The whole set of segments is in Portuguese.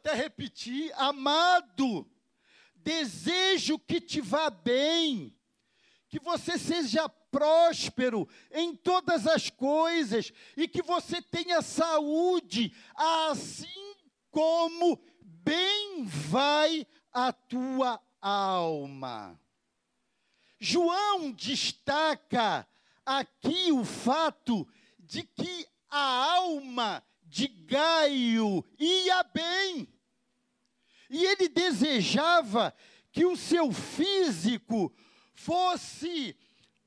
até repetir, amado, desejo que te vá bem, que você seja próspero em todas as coisas e que você tenha saúde, assim como bem vai a tua alma. João destaca aqui o fato de que a alma de Gaio ia bem. E ele desejava que o seu físico fosse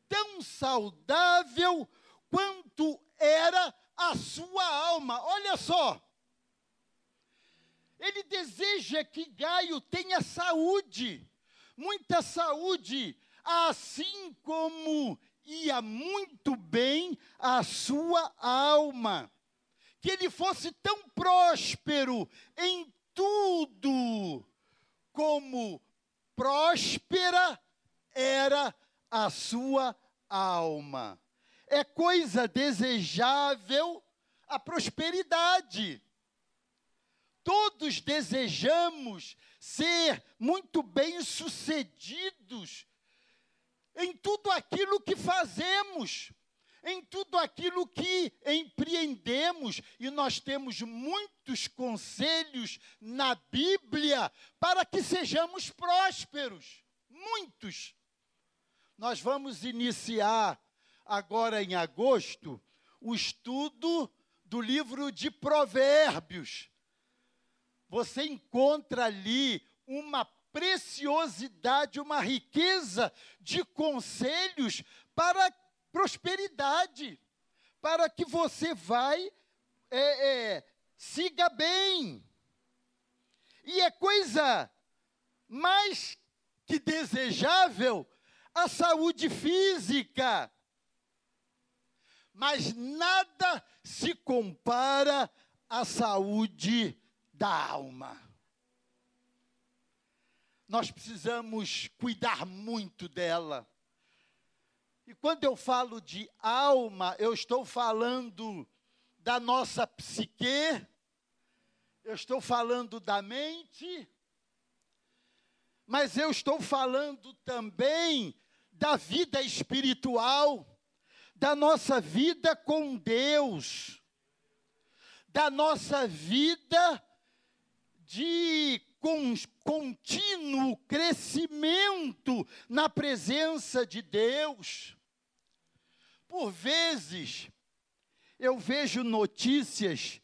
tão saudável quanto era a sua alma. Olha só. Ele deseja que Gaio tenha saúde, muita saúde, assim como ia muito bem a sua alma. Que ele fosse tão próspero em tudo, como próspera era a sua alma. É coisa desejável a prosperidade. Todos desejamos ser muito bem-sucedidos em tudo aquilo que fazemos, em tudo aquilo que empreendemos, e nós temos muitos conselhos na Bíblia para que sejamos prósperos. Muitos. Nós vamos iniciar agora em agosto o estudo do livro de Provérbios. Você encontra ali uma preciosidade, uma riqueza de conselhos para prosperidade, para que você vai é, é, siga bem. E é coisa mais que desejável a saúde física. Mas nada se compara à saúde da alma. Nós precisamos cuidar muito dela. E quando eu falo de alma, eu estou falando da nossa psique, eu estou falando da mente, mas eu estou falando também da vida espiritual, da nossa vida com Deus, da nossa vida de contínuo crescimento na presença de Deus. Por vezes, eu vejo notícias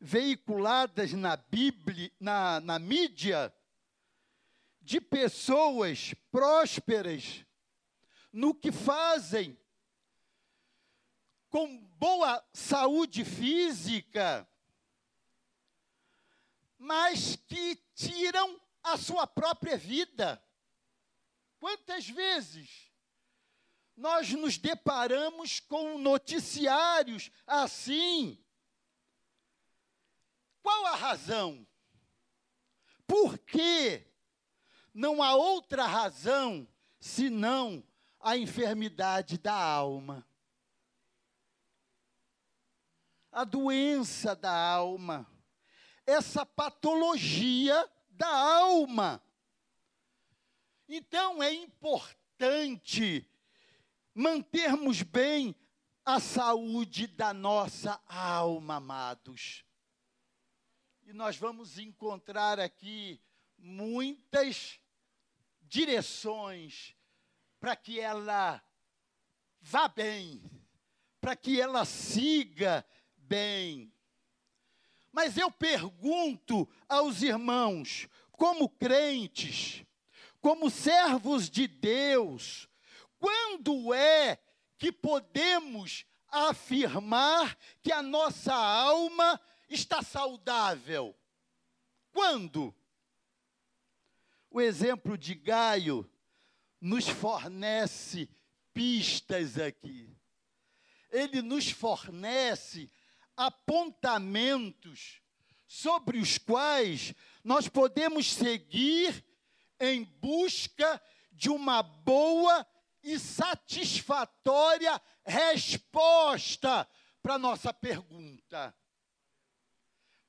veiculadas na Bíblia, na, na mídia, de pessoas prósperas no que fazem, com boa saúde física, mas que tiram a sua própria vida. Quantas vezes nós nos deparamos com noticiários assim? Qual a razão? Por que não há outra razão senão a enfermidade da alma? A doença da alma essa patologia da alma. Então é importante mantermos bem a saúde da nossa alma, amados. E nós vamos encontrar aqui muitas direções para que ela vá bem, para que ela siga bem. Mas eu pergunto aos irmãos, como crentes, como servos de Deus, quando é que podemos afirmar que a nossa alma está saudável? Quando? O exemplo de Gaio nos fornece pistas aqui. Ele nos fornece apontamentos sobre os quais nós podemos seguir em busca de uma boa e satisfatória resposta para nossa pergunta.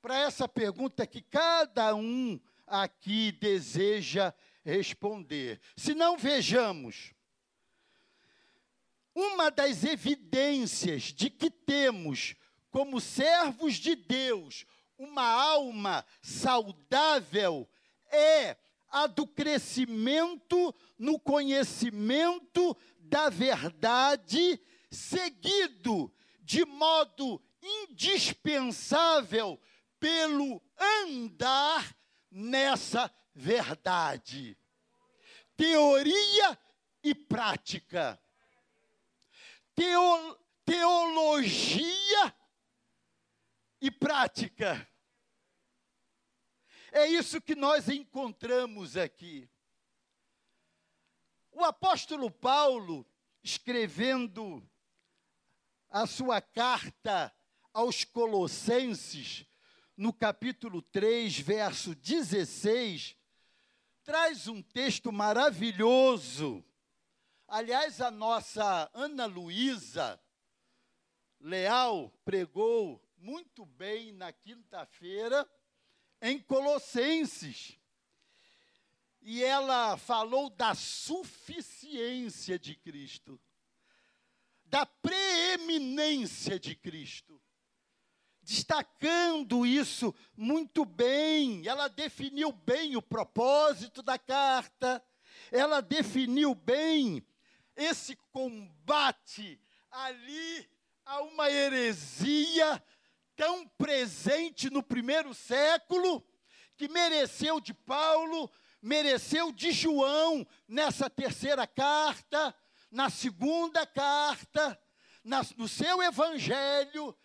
para essa pergunta que cada um aqui deseja responder. Se não vejamos, uma das evidências de que temos, como servos de Deus, uma alma saudável é a do crescimento no conhecimento da verdade, seguido de modo indispensável pelo andar nessa verdade. Teoria e prática. Teo, teologia e prática. É isso que nós encontramos aqui. O apóstolo Paulo, escrevendo a sua carta aos Colossenses, no capítulo 3, verso 16, traz um texto maravilhoso. Aliás, a nossa Ana Luísa Leal pregou muito bem na quinta-feira em Colossenses. E ela falou da suficiência de Cristo, da preeminência de Cristo destacando isso muito bem. Ela definiu bem o propósito da carta, ela definiu bem esse combate ali a uma heresia tão presente no primeiro século, que mereceu de Paulo, mereceu de João nessa terceira carta, na segunda carta, na, no seu evangelho,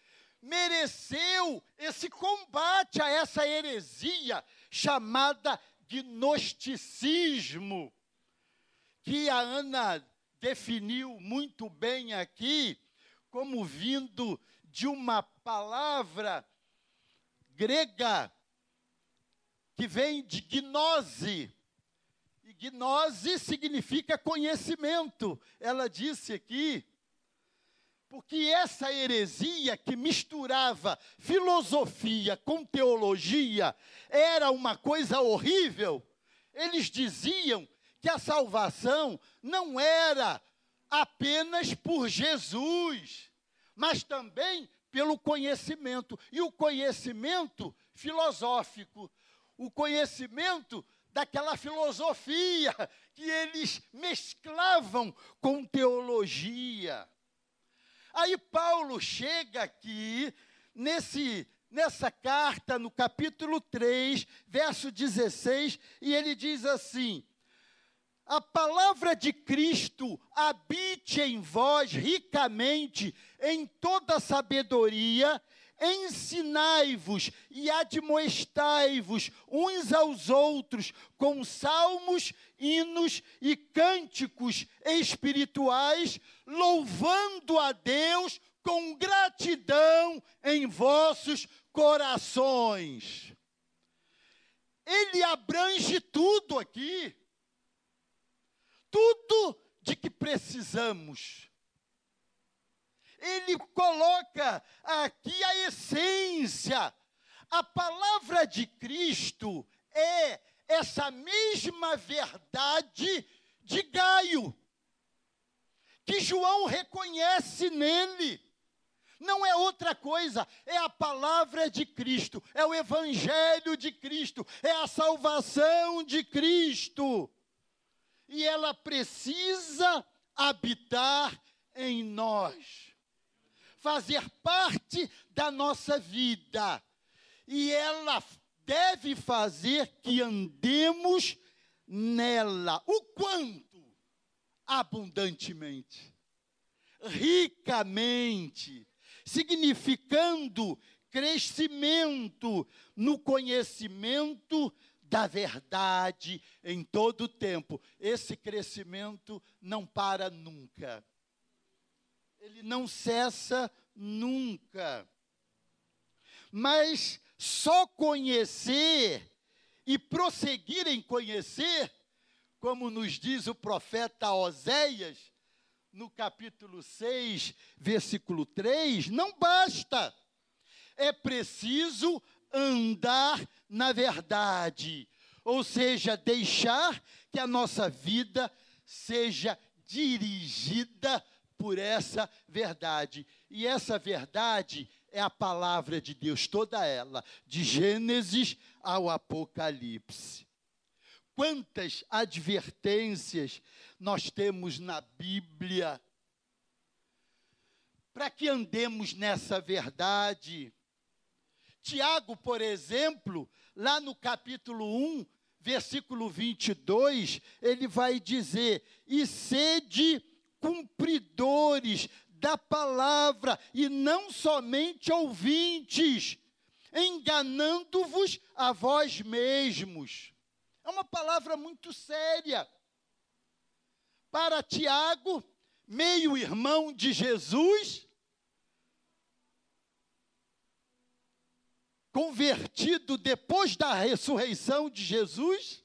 mereceu esse combate a essa heresia chamada gnosticismo, que a Ana definiu muito bem aqui, como vindo de uma palavra grega que vem de gnose. E gnose significa conhecimento. Ela disse aqui porque essa heresia que misturava filosofia com teologia era uma coisa horrível. Eles diziam que a salvação não era apenas por Jesus, mas também pelo conhecimento. E o conhecimento filosófico, o conhecimento daquela filosofia que eles mesclavam com teologia. Aí Paulo chega aqui nesse nessa carta no capítulo 3, verso 16, e ele diz assim: A palavra de Cristo habite em vós ricamente em toda sabedoria ensinai-vos e admoestai-vos uns aos outros com salmos, hinos e cânticos espirituais, louvando a Deus com gratidão em vossos corações. Ele abrange tudo aqui, tudo de que precisamos ele coloca aqui a essência. A palavra de Cristo é essa mesma verdade de Gaio, que João reconhece nele. Não é outra coisa, é a palavra de Cristo, é o Evangelho de Cristo, é a salvação de Cristo. E ela precisa habitar em nós fazer parte da nossa vida. E ela deve fazer que andemos nela. O quanto? Abundantemente, ricamente, significando crescimento no conhecimento da verdade em todo o tempo. Esse crescimento não para nunca ele não cessa nunca. Mas só conhecer e prosseguir em conhecer, como nos diz o profeta Oséias, no capítulo 6, versículo 3, não basta. É preciso andar na verdade, ou seja, deixar que a nossa vida seja dirigida por essa verdade. E essa verdade é a palavra de Deus, toda ela, de Gênesis ao Apocalipse. Quantas advertências nós temos na Bíblia para que andemos nessa verdade. Tiago, por exemplo, lá no capítulo 1, versículo 22, ele vai dizer: E sede cumpridores da palavra, e não somente ouvintes, enganando-vos a vós mesmos. É uma palavra muito séria. Para Tiago, meio-irmão de Jesus, convertido depois da ressurreição de Jesus,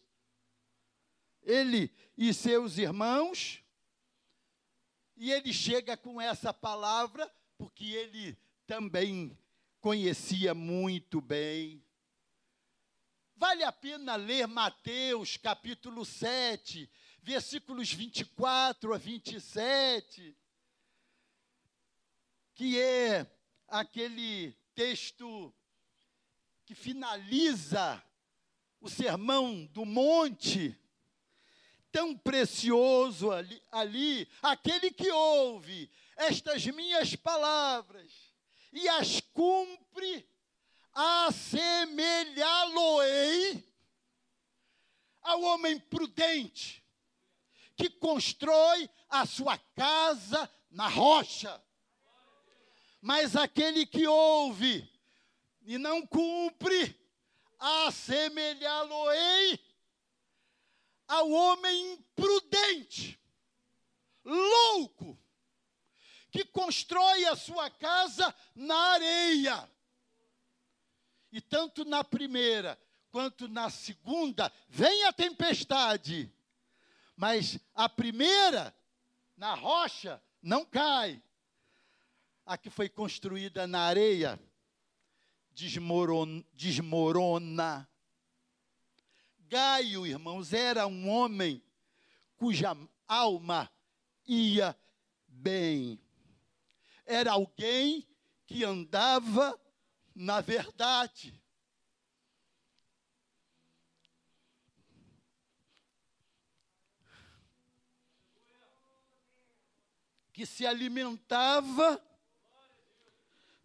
ele e seus irmãos, e ele chega com essa palavra, porque ele também conhecia muito bem. Vale a pena ler Mateus capítulo 7, versículos 24 a 27, que é aquele texto que finaliza o sermão do monte, tão precioso ali, ali, aquele que ouve estas minhas palavras e as cumpre, assemelhá-lo-ei ao homem prudente que constrói a sua casa na rocha. Mas aquele que ouve e não cumpre, assemelhá-lo-ei ao homem imprudente, louco, que constrói a sua casa na areia. E tanto na primeira quanto na segunda vem a tempestade, mas a primeira, na rocha, não cai. A que foi construída na areia, desmorona. desmorona. Gaio, irmãos, era um homem cuja alma ia bem. Era alguém que andava na verdade. Que se alimentava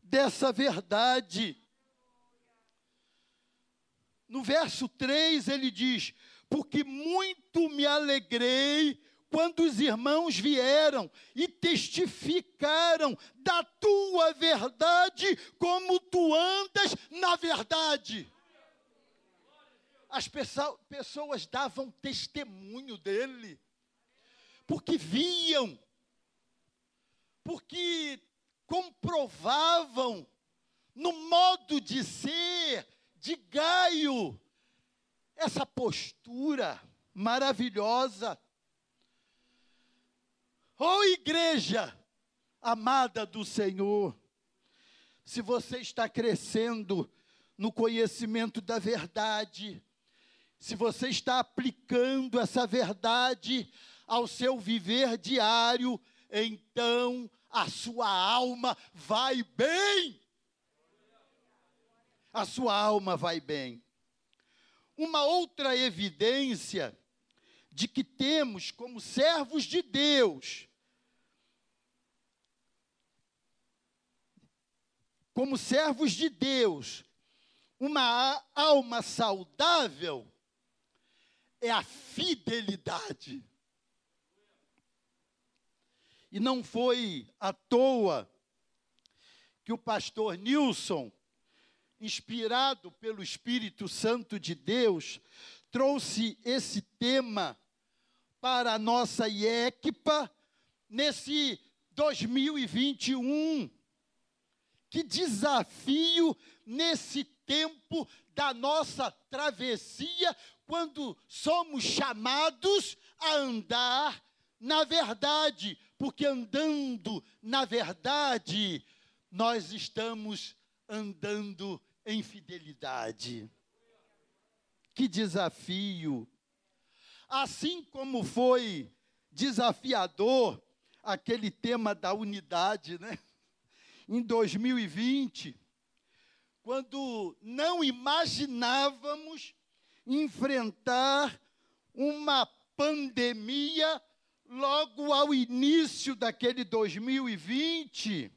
dessa verdade. No verso 3 ele diz: Porque muito me alegrei quando os irmãos vieram e testificaram da tua verdade, como tu andas na verdade. As pessoas davam testemunho dele, porque viam, porque comprovavam no modo de ser, de Gaio, essa postura maravilhosa. Oh, igreja amada do Senhor, se você está crescendo no conhecimento da verdade, se você está aplicando essa verdade ao seu viver diário, então a sua alma vai bem a sua alma vai bem. Uma outra evidência de que temos, como servos de Deus, como servos de Deus, uma alma saudável é a fidelidade. E não foi à toa que o pastor Nilson inspirado pelo Espírito Santo de Deus, trouxe esse tema para a nossa IECPA nesse 2021. Que desafio nesse tempo da nossa travessia, quando somos chamados a andar na verdade, porque andando na verdade, nós estamos andando em fidelidade. Que desafio! Assim como foi desafiador aquele tema da unidade, né? Em 2020, quando não imaginávamos enfrentar uma pandemia logo ao início daquele 2020.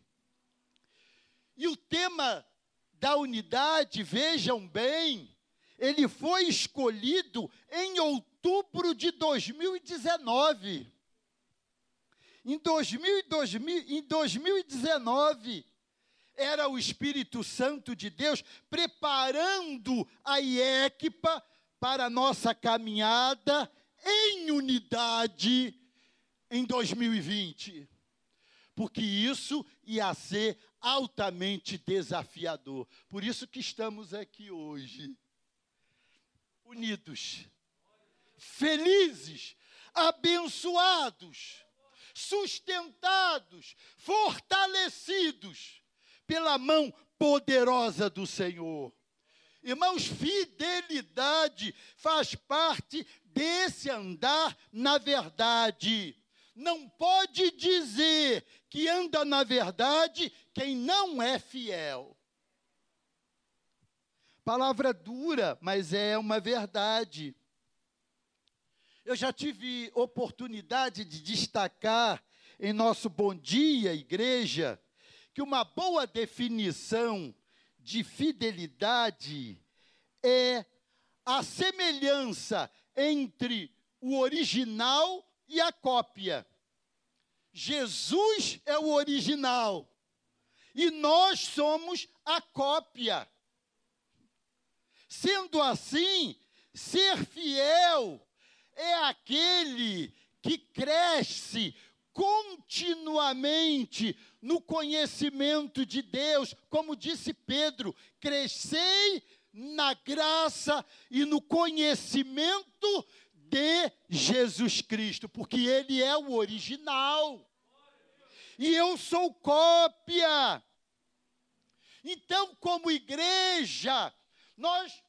E o tema da unidade, vejam bem, ele foi escolhido em outubro de 2019. Em, 2000, 2000, em 2019, era o Espírito Santo de Deus preparando a IECPA para a nossa caminhada em unidade em 2020. Porque isso ia ser altamente desafiador. Por isso que estamos aqui hoje. Unidos, felizes, abençoados, sustentados, fortalecidos pela mão poderosa do Senhor. Irmãos, fidelidade faz parte desse andar na verdade. Não pode dizer que anda na verdade quem não é fiel. Palavra dura, mas é uma verdade. Eu já tive oportunidade de destacar em nosso Bom Dia Igreja que uma boa definição de fidelidade é a semelhança entre o original e a cópia. Jesus é o original e nós somos a cópia. Sendo assim, ser fiel é aquele que cresce continuamente no conhecimento de Deus, como disse Pedro, crescei na graça e no conhecimento de Jesus Cristo, porque Ele é o original. E eu sou cópia. Então, como igreja, nós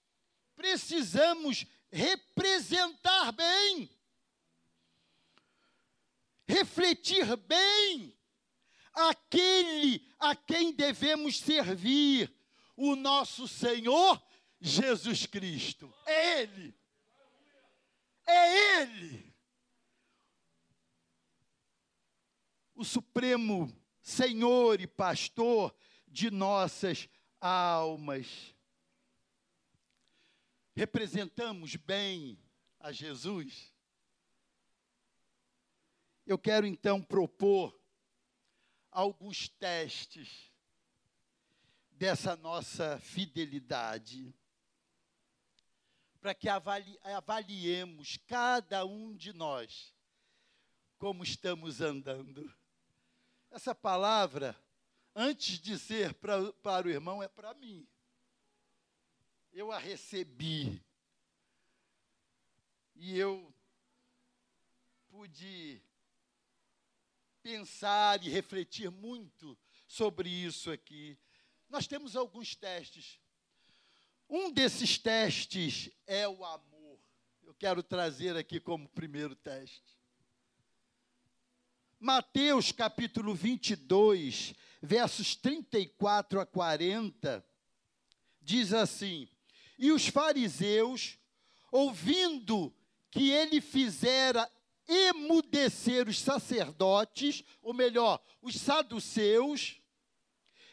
precisamos representar bem, refletir bem aquele a quem devemos servir, o nosso Senhor Jesus Cristo. É Ele. É Ele. O Supremo Senhor e Pastor de nossas almas. Representamos bem a Jesus. Eu quero então propor alguns testes dessa nossa fidelidade para que avali, avaliemos cada um de nós como estamos andando. Essa palavra, antes de ser pra, para o irmão, é para mim. Eu a recebi. E eu pude pensar e refletir muito sobre isso aqui. Nós temos alguns testes um desses testes é o amor. Eu quero trazer aqui como primeiro teste. Mateus capítulo 22, versos 34 a 40, diz assim: E os fariseus, ouvindo que ele fizera emudecer os sacerdotes, ou melhor, os saduceus,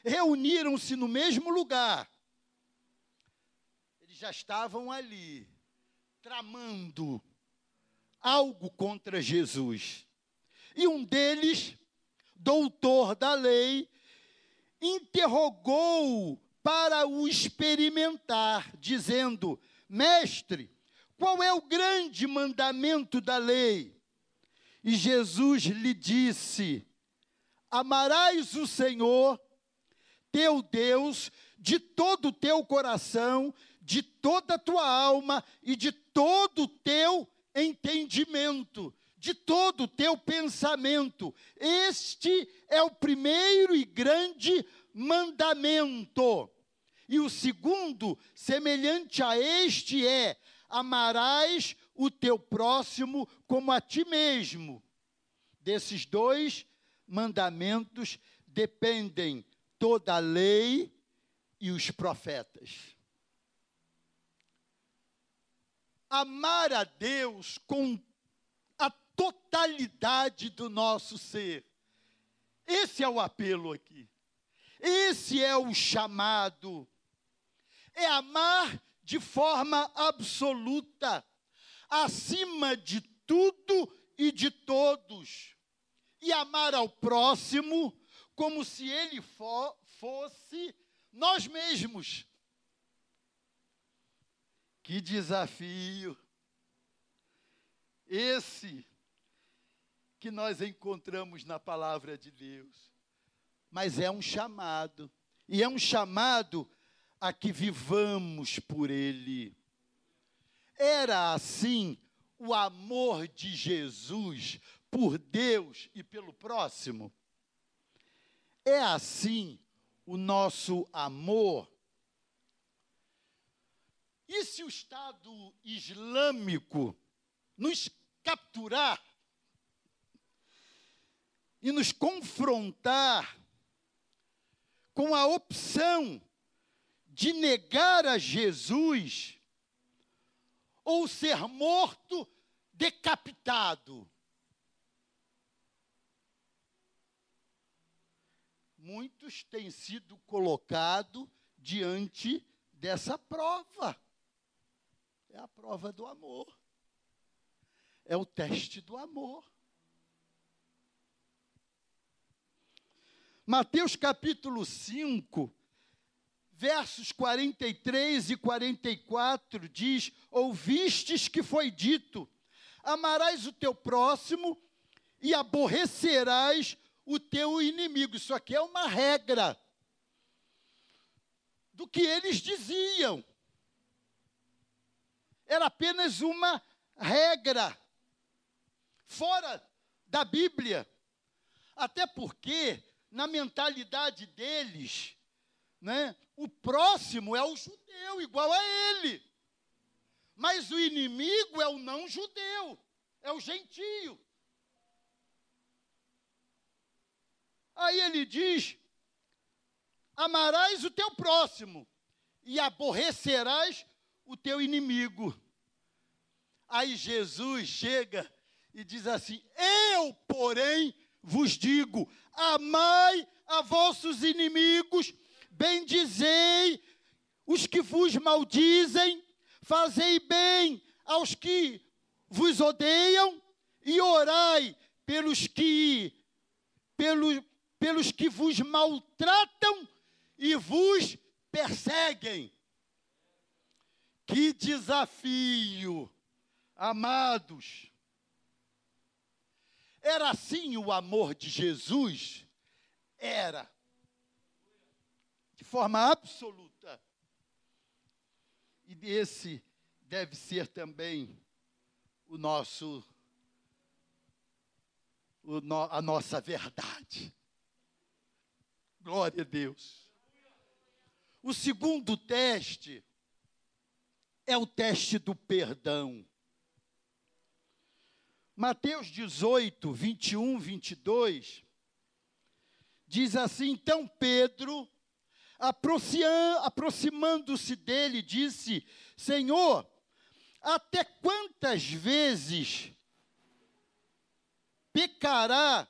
reuniram-se no mesmo lugar já estavam ali, tramando algo contra Jesus. E um deles, doutor da lei, interrogou para o experimentar, dizendo: Mestre, qual é o grande mandamento da lei? E Jesus lhe disse: Amarás o Senhor, teu Deus, de todo o teu coração, de toda a tua alma e de todo o teu entendimento, de todo o teu pensamento. Este é o primeiro e grande mandamento. E o segundo, semelhante a este, é: amarás o teu próximo como a ti mesmo. Desses dois mandamentos dependem toda a lei e os profetas. Amar a Deus com a totalidade do nosso ser. Esse é o apelo aqui. Esse é o chamado. É amar de forma absoluta, acima de tudo e de todos. E amar ao próximo como se ele fosse nós mesmos. Que desafio! Esse que nós encontramos na palavra de Deus. Mas é um chamado, e é um chamado a que vivamos por Ele. Era assim o amor de Jesus por Deus e pelo próximo? É assim o nosso amor? E se o Estado Islâmico nos capturar e nos confrontar com a opção de negar a Jesus ou ser morto decapitado? muitos têm sido colocados diante dessa prova. É a prova do amor. É o teste do amor. Mateus capítulo 5, versos 43 e 44 diz: Ouvistes que foi dito: Amarás o teu próximo e aborrecerás o teu inimigo. Isso aqui é uma regra do que eles diziam. Era apenas uma regra fora da Bíblia. Até porque, na mentalidade deles, né, o próximo é o judeu, igual a ele. Mas o inimigo é o não judeu, é o gentio. Aí ele diz: amarás o teu próximo e aborrecerás o teu inimigo. Aí Jesus chega e diz assim: Eu, porém, vos digo: amai a vossos inimigos, bendizei os que vos maldizem, fazei bem aos que vos odeiam e orai pelos que pelos pelos que vos maltratam e vos perseguem. Que desafio, amados. Era assim o amor de Jesus? Era. De forma absoluta. E esse deve ser também o nosso o no, a nossa verdade. Glória a Deus. O segundo teste é o teste do perdão. Mateus 18, 21, 22, diz assim: Então Pedro, aproximando-se dele, disse: Senhor, até quantas vezes pecará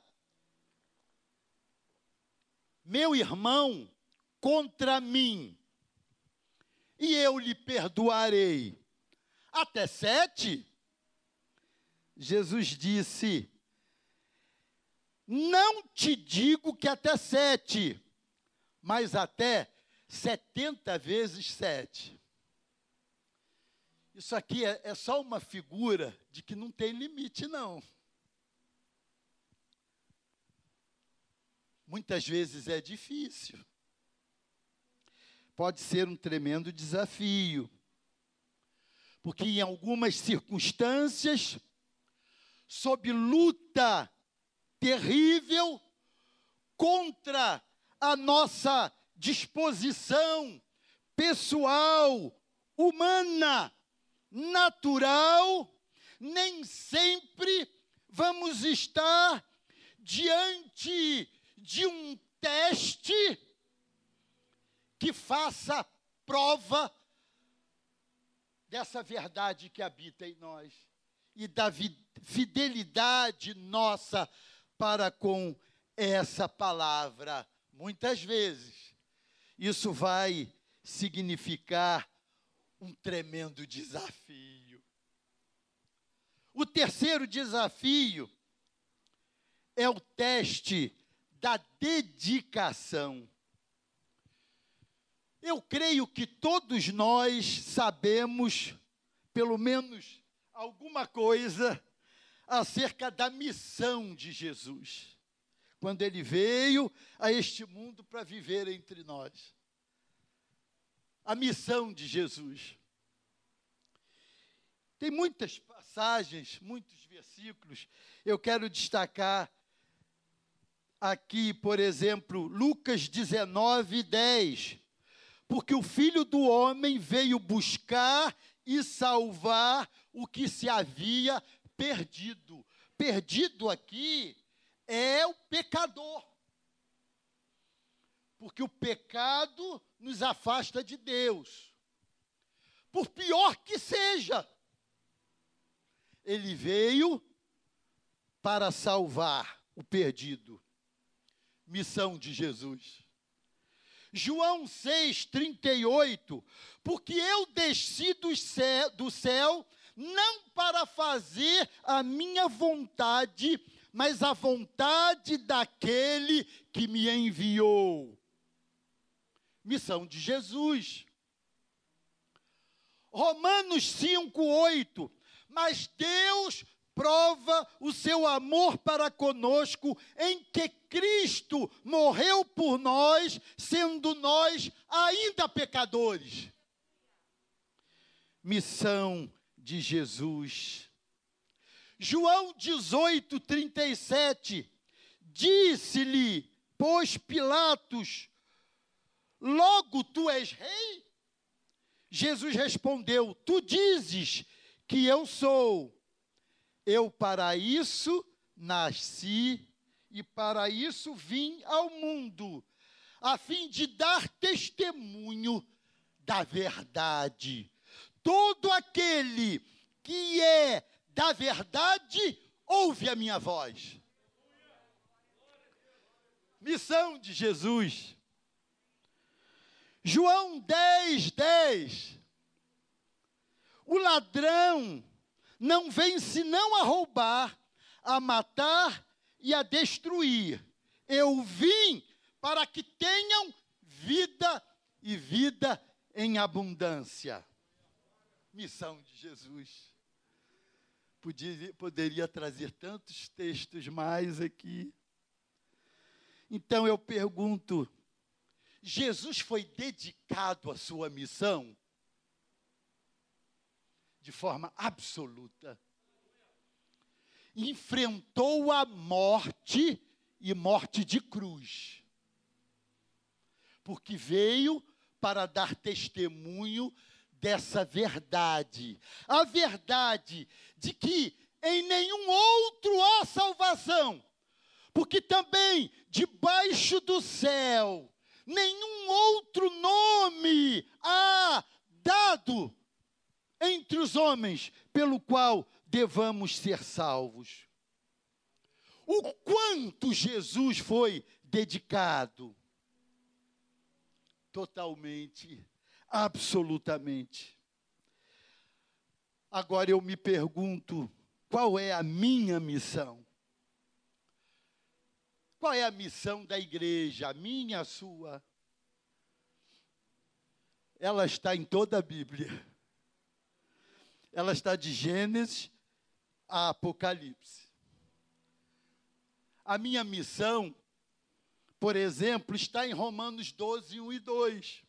meu irmão contra mim, e eu lhe perdoarei. Até sete? Jesus disse: Não te digo que até sete, mas até setenta vezes sete. Isso aqui é, é só uma figura de que não tem limite, não. muitas vezes é difícil. Pode ser um tremendo desafio. Porque em algumas circunstâncias, sob luta terrível contra a nossa disposição pessoal, humana, natural, nem sempre vamos estar diante de um teste que faça prova dessa verdade que habita em nós e da fidelidade nossa para com essa palavra. Muitas vezes, isso vai significar um tremendo desafio. O terceiro desafio é o teste da dedicação. Eu creio que todos nós sabemos, pelo menos alguma coisa, acerca da missão de Jesus, quando ele veio a este mundo para viver entre nós. A missão de Jesus. Tem muitas passagens, muitos versículos. Eu quero destacar aqui, por exemplo, Lucas 19, 10. Porque o filho do homem veio buscar e salvar o que se havia perdido. Perdido aqui é o pecador. Porque o pecado nos afasta de Deus. Por pior que seja, ele veio para salvar o perdido. Missão de Jesus. João 6, 38. Porque eu desci do céu, do céu não para fazer a minha vontade, mas a vontade daquele que me enviou. Missão de Jesus. Romanos 5, 8. Mas Deus prova o seu amor para conosco em que Cristo morreu por nós, sendo nós ainda pecadores. Missão de Jesus. João 18, 37, disse-lhe, pois Pilatos, logo tu és rei? Jesus respondeu: Tu dizes que eu sou. Eu para isso nasci e para isso vim ao mundo, a fim de dar testemunho da verdade. Todo aquele que é da verdade, ouve a minha voz. Missão de Jesus. João 10, 10. O ladrão não vem senão a roubar, a matar e a destruir. Eu vim para que tenham vida e vida em abundância. Missão de Jesus. Podia, poderia trazer tantos textos mais aqui. Então eu pergunto: Jesus foi dedicado à sua missão? De forma absoluta. Enfrentou a morte e morte de cruz. Porque veio para dar testemunho dessa verdade. A verdade de que em nenhum outro há salvação, porque também debaixo do céu nenhum outro nome há dado entre os homens pelo qual devamos ser salvos. O quanto Jesus foi dedicado totalmente absolutamente. Agora eu me pergunto, qual é a minha missão? Qual é a missão da igreja, a minha, a sua? Ela está em toda a Bíblia. Ela está de Gênesis a Apocalipse. A minha missão, por exemplo, está em Romanos 12, 1 e 2.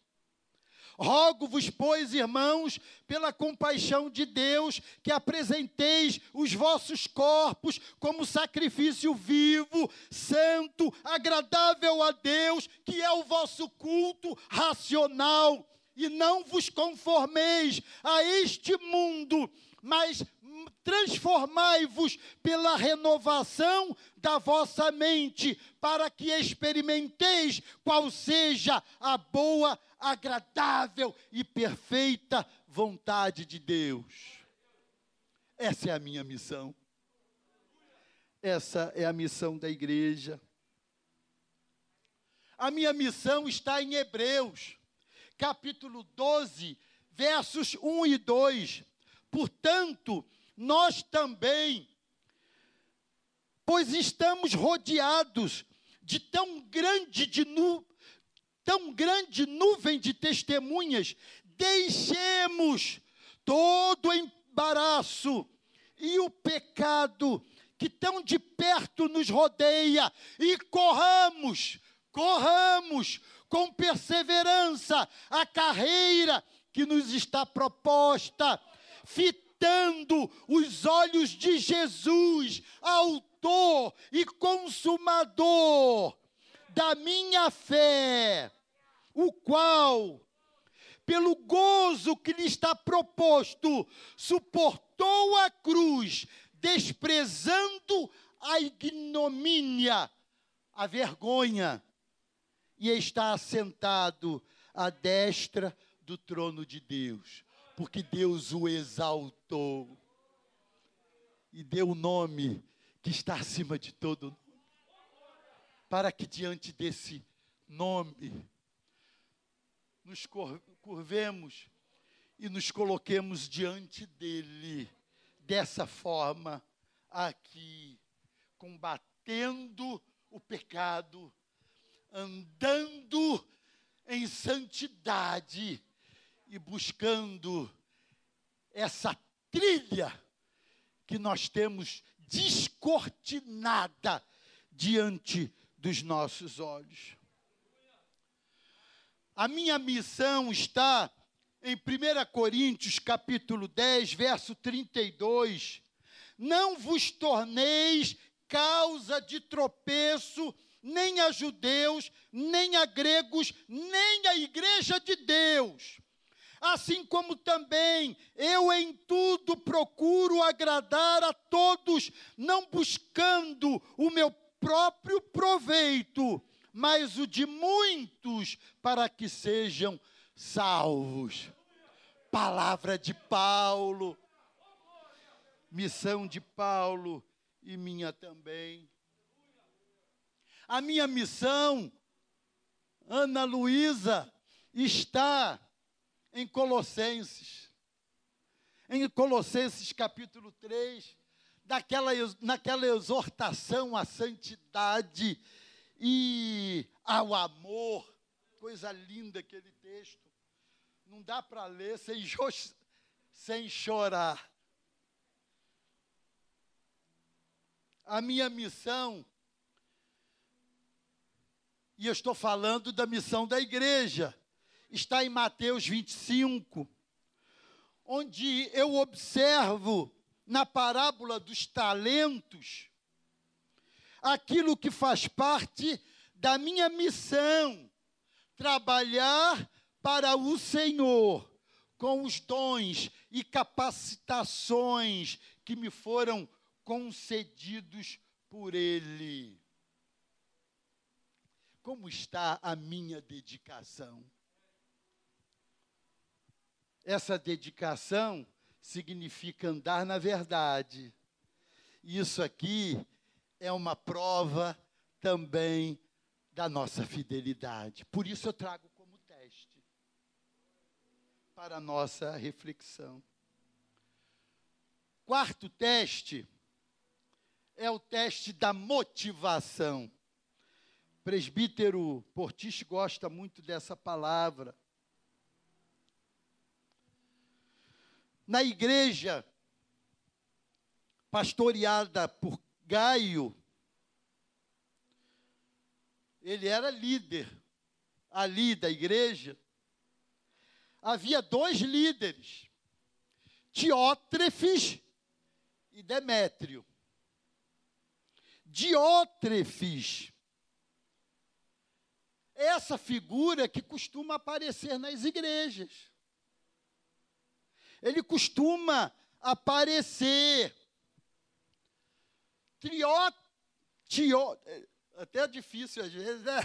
Rogo-vos, pois, irmãos, pela compaixão de Deus, que apresenteis os vossos corpos como sacrifício vivo, santo, agradável a Deus, que é o vosso culto racional. E não vos conformeis a este mundo, mas transformai-vos pela renovação da vossa mente, para que experimenteis qual seja a boa, agradável e perfeita vontade de Deus. Essa é a minha missão. Essa é a missão da igreja. A minha missão está em Hebreus, capítulo 12, versos 1 e 2. Portanto, nós também, pois estamos rodeados de tão grande, de nu, tão grande nuvem de testemunhas, deixemos todo o embaraço e o pecado que tão de perto nos rodeia e corramos, corramos com perseverança a carreira que nos está proposta, fitando os olhos de Jesus, autor e consumador da minha fé, o qual, pelo gozo que lhe está proposto, suportou a cruz, desprezando a ignomínia, a vergonha, e está assentado à destra do trono de Deus, porque Deus o exaltou e deu o nome que está acima de todo nome, para que diante desse nome nos curvemos e nos coloquemos diante dele dessa forma aqui, combatendo o pecado, andando em santidade e buscando essa trilha que nós temos descortinada diante dos nossos olhos. A minha missão está em 1 Coríntios capítulo 10, verso 32, não vos torneis causa de tropeço nem a judeus, nem a gregos, nem a igreja de Deus. Assim como também eu em tudo procuro agradar a todos, não buscando o meu próprio proveito, mas o de muitos, para que sejam salvos. Palavra de Paulo, missão de Paulo e minha também. A minha missão, Ana Luísa, está em Colossenses. Em Colossenses capítulo 3, naquela, naquela exortação à santidade e ao amor coisa linda aquele texto. Não dá para ler sem, sem chorar. A minha missão, e eu estou falando da missão da igreja, está em Mateus 25, onde eu observo na parábola dos talentos aquilo que faz parte da minha missão trabalhar para o Senhor com os dons e capacitações que me foram concedidos por Ele. Como está a minha dedicação? Essa dedicação significa andar na verdade. Isso aqui é uma prova também da nossa fidelidade. Por isso eu trago como teste para a nossa reflexão. Quarto teste é o teste da motivação. Presbítero Portis gosta muito dessa palavra. Na igreja pastoreada por Gaio, ele era líder ali da igreja. Havia dois líderes, Diótrefes e Demétrio. Diótrefes essa figura que costuma aparecer nas igrejas. Ele costuma aparecer. Trió, tió, até é difícil às vezes, né?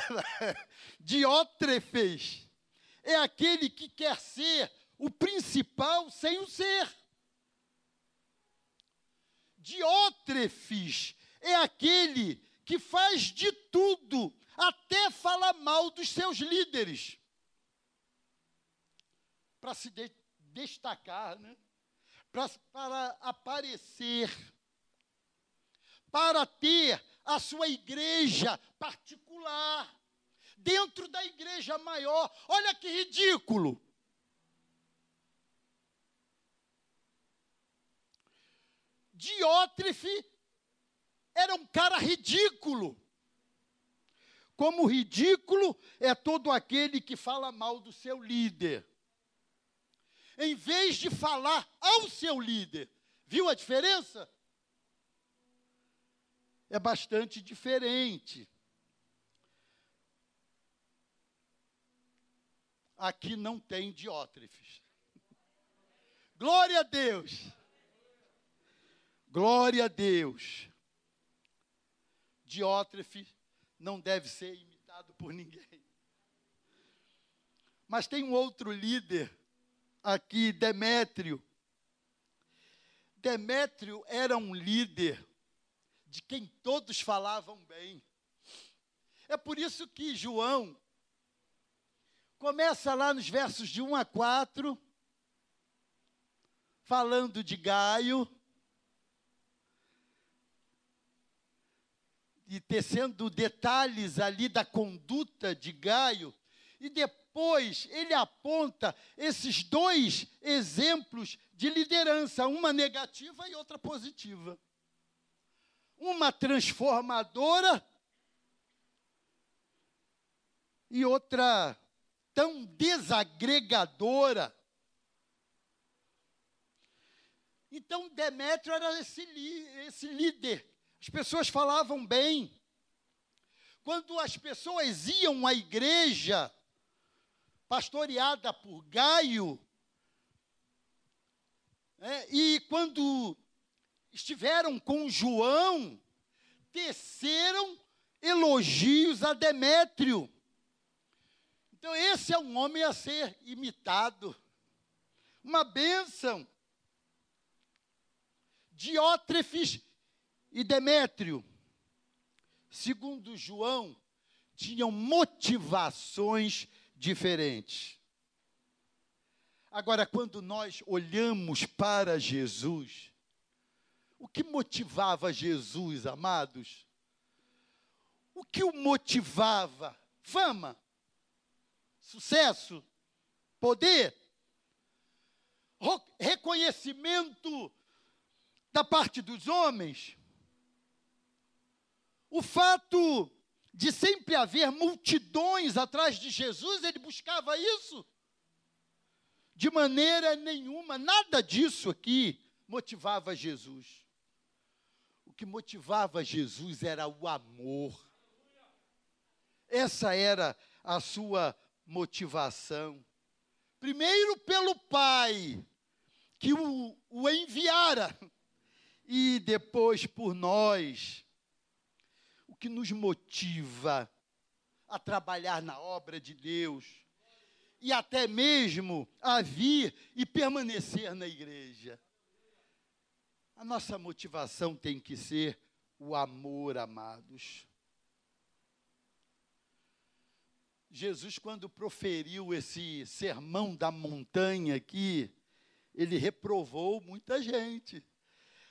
Diótrefes é aquele que quer ser o principal sem o ser. Diótrefes é aquele que faz de tudo, até fala mal dos seus líderes, para se de destacar, né? pra, para aparecer, para ter a sua igreja particular, dentro da igreja maior. Olha que ridículo! Diótrefe era um cara ridículo. Como ridículo é todo aquele que fala mal do seu líder. Em vez de falar ao seu líder. Viu a diferença? É bastante diferente. Aqui não tem diótrefes. Glória a Deus. Glória a Deus. Diótrefe não deve ser imitado por ninguém. Mas tem um outro líder aqui, Demétrio. Demétrio era um líder de quem todos falavam bem. É por isso que João começa lá nos versos de 1 a 4, falando de Gaio, e tecendo detalhes ali da conduta de Gaio, e depois ele aponta esses dois exemplos de liderança, uma negativa e outra positiva. Uma transformadora e outra tão desagregadora. Então Demétrio era esse, esse líder as pessoas falavam bem. Quando as pessoas iam à igreja, pastoreada por Gaio, é, e quando estiveram com João, teceram elogios a Demétrio. Então, esse é um homem a ser imitado. Uma bênção. Diótrefes e Demétrio, segundo João, tinham motivações diferentes. Agora, quando nós olhamos para Jesus, o que motivava Jesus, amados? O que o motivava? Fama? Sucesso? Poder? Reconhecimento da parte dos homens? O fato de sempre haver multidões atrás de Jesus, ele buscava isso? De maneira nenhuma, nada disso aqui motivava Jesus. O que motivava Jesus era o amor. Essa era a sua motivação. Primeiro, pelo Pai, que o, o enviara, e depois por nós que nos motiva a trabalhar na obra de Deus e até mesmo a vir e permanecer na igreja. A nossa motivação tem que ser o amor, amados. Jesus, quando proferiu esse sermão da montanha aqui, ele reprovou muita gente.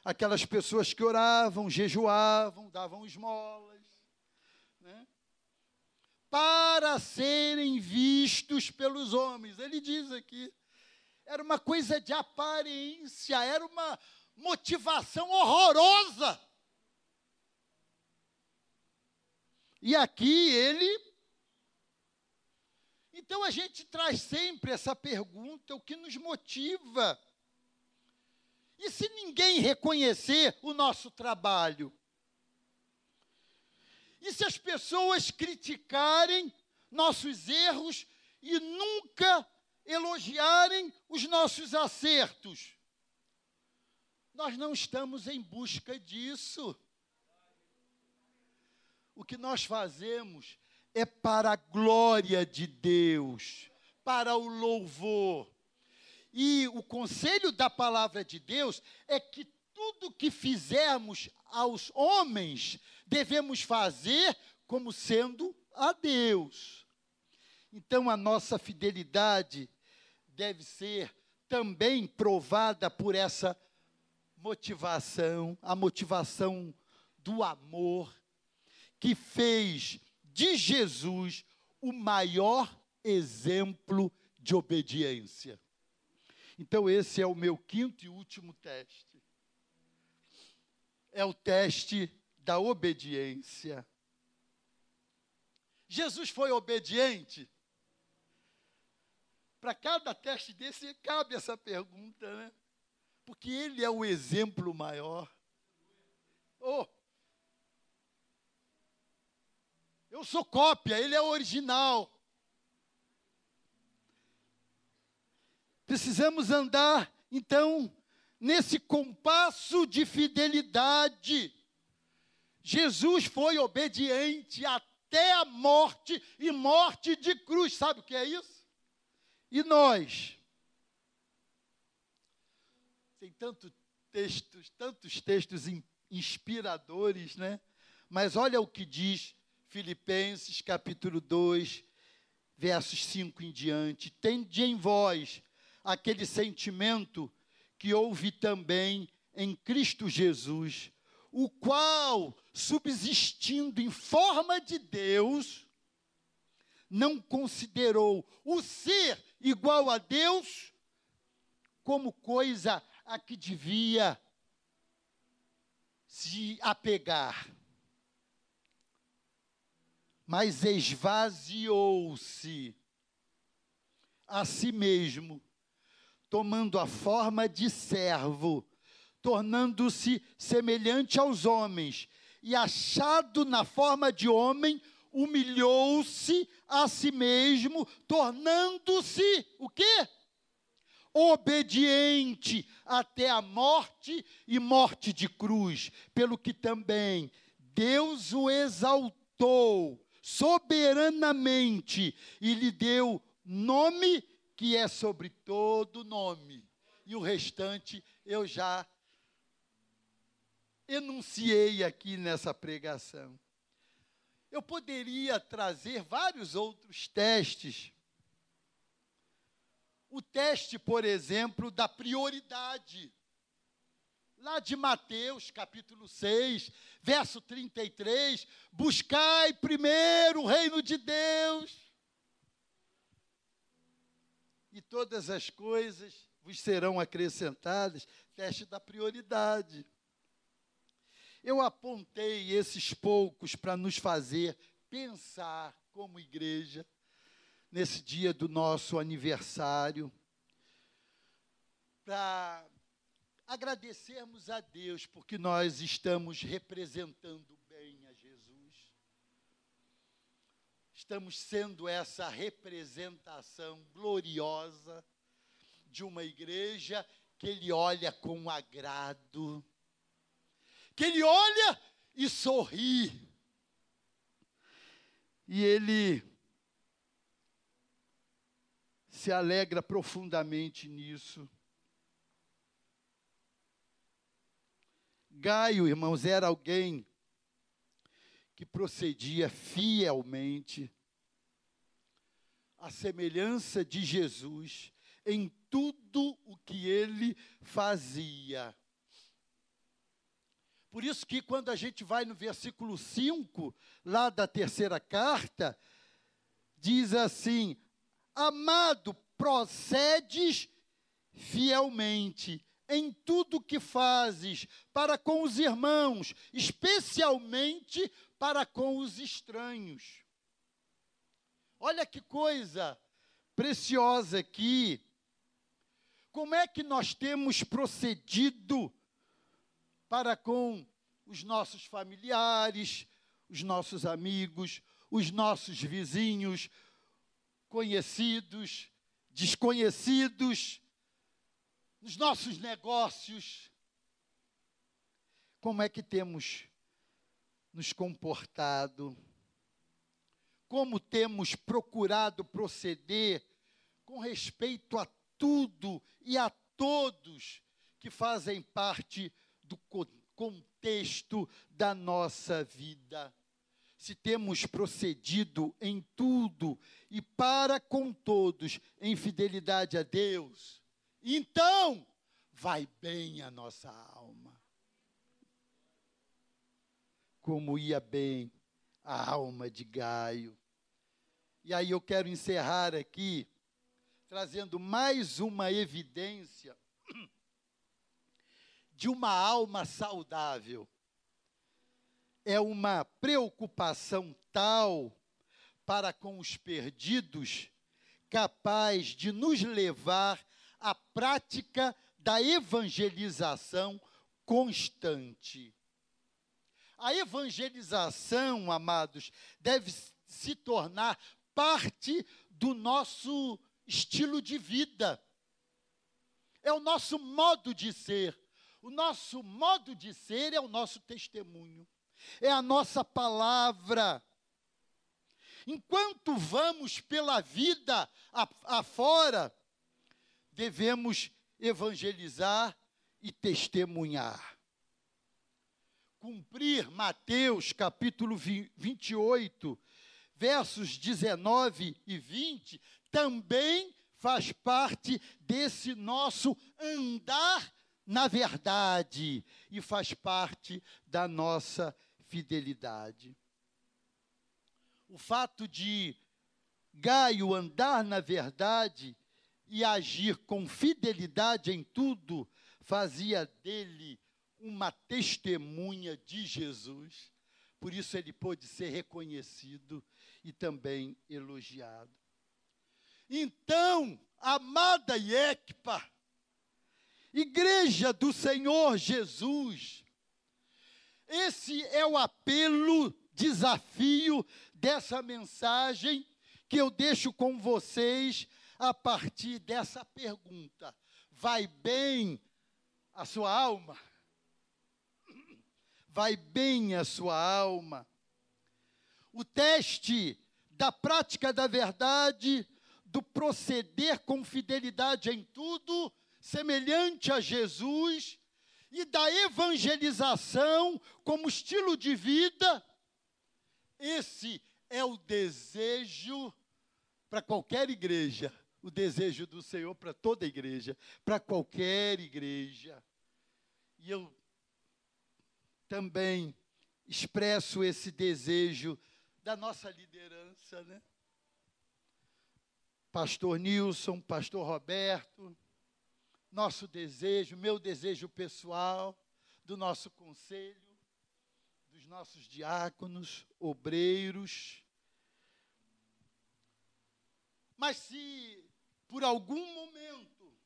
Aquelas pessoas que oravam, jejuavam, davam esmolas né? Serem vistos pelos homens. Ele diz aqui, era uma coisa de aparência, era uma motivação horrorosa. E aqui ele. Então a gente traz sempre essa pergunta: o que nos motiva? E se ninguém reconhecer o nosso trabalho? E se as pessoas criticarem nossos erros e nunca elogiarem os nossos acertos. Nós não estamos em busca disso. O que nós fazemos é para a glória de Deus, para o louvor. E o conselho da palavra de Deus é que tudo que fizermos aos homens, devemos fazer como sendo a Deus. Então a nossa fidelidade deve ser também provada por essa motivação, a motivação do amor, que fez de Jesus o maior exemplo de obediência. Então, esse é o meu quinto e último teste. É o teste da obediência. Jesus foi obediente? Para cada teste desse, cabe essa pergunta, né? Porque ele é o exemplo maior. Oh, eu sou cópia, ele é original. Precisamos andar, então, nesse compasso de fidelidade. Jesus foi obediente até a morte e morte de cruz. Sabe o que é isso? E nós? Tem tanto textos, tantos textos inspiradores, né? Mas olha o que diz Filipenses capítulo 2, versos 5 em diante. Tende em vós aquele sentimento que houve também em Cristo Jesus, o qual, subsistindo em forma de Deus, não considerou o ser igual a Deus como coisa a que devia se apegar. Mas esvaziou-se a si mesmo, tomando a forma de servo, tornando-se semelhante aos homens, e achado na forma de homem, humilhou-se a si mesmo, tornando-se o quê? Obediente até a morte e morte de cruz, pelo que também Deus o exaltou soberanamente e lhe deu nome que é sobre todo nome. E o restante eu já enunciei aqui nessa pregação. Eu poderia trazer vários outros testes. O teste, por exemplo, da prioridade. Lá de Mateus, capítulo 6, verso 33, buscai primeiro o reino de Deus. E todas as coisas vos serão acrescentadas. Teste da prioridade. Eu apontei esses poucos para nos fazer pensar como igreja nesse dia do nosso aniversário, para agradecermos a Deus porque nós estamos representando bem a Jesus. Estamos sendo essa representação gloriosa de uma igreja que Ele olha com agrado que ele olha e sorri. E ele se alegra profundamente nisso. Gaio, irmãos, era alguém que procedia fielmente, à semelhança de Jesus, em tudo o que ele fazia. Por isso que quando a gente vai no versículo 5, lá da terceira carta, diz assim: Amado, procedes fielmente em tudo que fazes para com os irmãos, especialmente para com os estranhos. Olha que coisa preciosa aqui. Como é que nós temos procedido para com os nossos familiares, os nossos amigos, os nossos vizinhos, conhecidos, desconhecidos, nos nossos negócios. Como é que temos nos comportado? Como temos procurado proceder com respeito a tudo e a todos que fazem parte do contexto da nossa vida. Se temos procedido em tudo e para com todos em fidelidade a Deus, então vai bem a nossa alma. Como ia bem a alma de Gaio. E aí eu quero encerrar aqui trazendo mais uma evidência de uma alma saudável. É uma preocupação tal para com os perdidos, capaz de nos levar à prática da evangelização constante. A evangelização, amados, deve se tornar parte do nosso estilo de vida. É o nosso modo de ser. O nosso modo de ser é o nosso testemunho. É a nossa palavra. Enquanto vamos pela vida afora, devemos evangelizar e testemunhar. Cumprir Mateus capítulo 28, versos 19 e 20, também faz parte desse nosso andar na verdade e faz parte da nossa fidelidade. O fato de Gaio andar na verdade e agir com fidelidade em tudo fazia dele uma testemunha de Jesus. Por isso ele pôde ser reconhecido e também elogiado. Então, amada Iecpa, Igreja do Senhor Jesus, esse é o apelo, desafio dessa mensagem que eu deixo com vocês a partir dessa pergunta: vai bem a sua alma? Vai bem a sua alma? O teste da prática da verdade do proceder com fidelidade em tudo, semelhante a Jesus, e da evangelização como estilo de vida, esse é o desejo para qualquer igreja, o desejo do Senhor para toda igreja, para qualquer igreja. E eu também expresso esse desejo da nossa liderança, né? Pastor Nilson, Pastor Roberto, nosso desejo, meu desejo pessoal, do nosso conselho, dos nossos diáconos, obreiros. Mas se por algum momento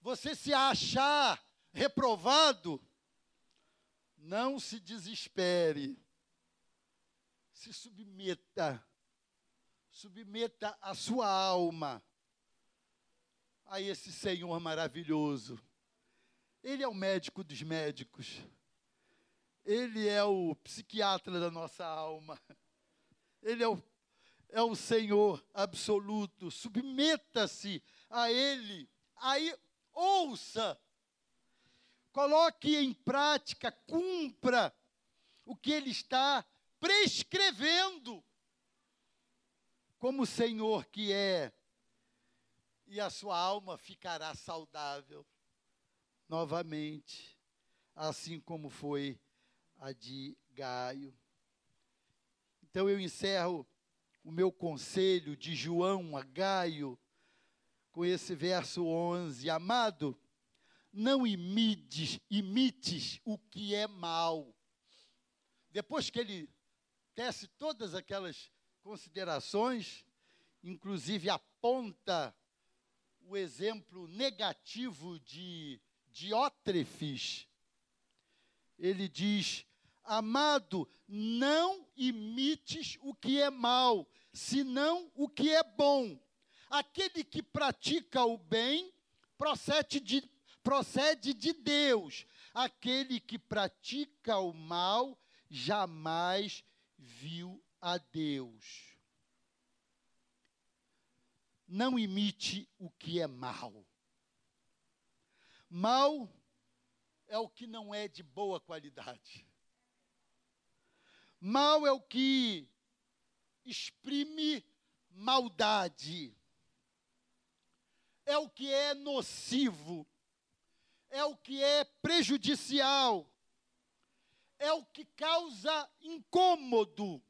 você se achar reprovado, não se desespere, se submeta. Submeta a sua alma a esse Senhor maravilhoso. Ele é o médico dos médicos. Ele é o psiquiatra da nossa alma. Ele é o, é o Senhor absoluto. Submeta-se a Ele. Aí, ouça. Coloque em prática, cumpra o que Ele está prescrevendo como o Senhor que é, e a sua alma ficará saudável novamente, assim como foi a de Gaio. Então eu encerro o meu conselho de João a Gaio com esse verso 11: Amado, não imites, imites o que é mal. Depois que ele tece todas aquelas considerações, inclusive aponta o exemplo negativo de Diótrefes. Ele diz: Amado, não imites o que é mal, senão o que é bom. Aquele que pratica o bem procede de, procede de Deus. Aquele que pratica o mal jamais viu a Deus. Não imite o que é mal. Mal é o que não é de boa qualidade. Mal é o que exprime maldade. É o que é nocivo. É o que é prejudicial. É o que causa incômodo,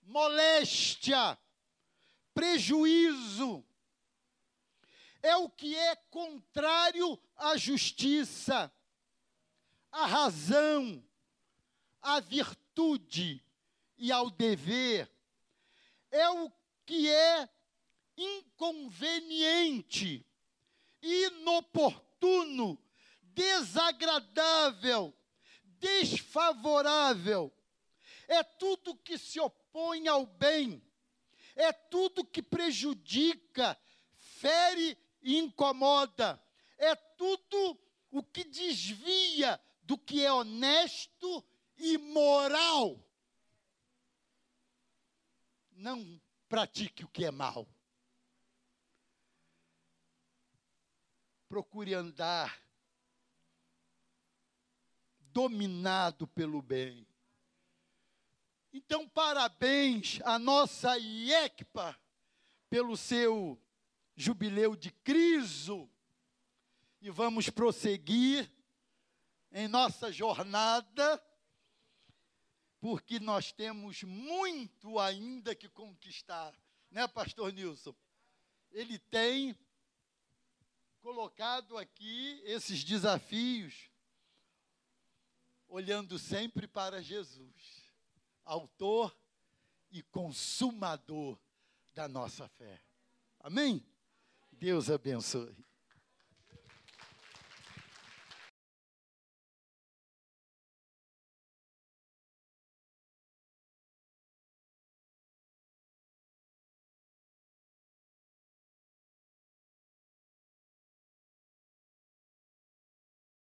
moléstia, prejuízo. É o que é contrário à justiça, à razão, à virtude e ao dever. É o que é inconveniente, inoportuno, desagradável, desfavorável. É tudo que se opõe ao bem, é tudo que prejudica, fere e incomoda, é tudo o que desvia do que é honesto e moral. Não pratique o que é mal. Procure andar dominado pelo bem. Então, parabéns à nossa IECPA pelo seu jubileu de Cristo. E vamos prosseguir em nossa jornada, porque nós temos muito ainda que conquistar, né, Pastor Nilson? Ele tem colocado aqui esses desafios, olhando sempre para Jesus, Autor e Consumador da nossa fé. Amém? Deus abençoe.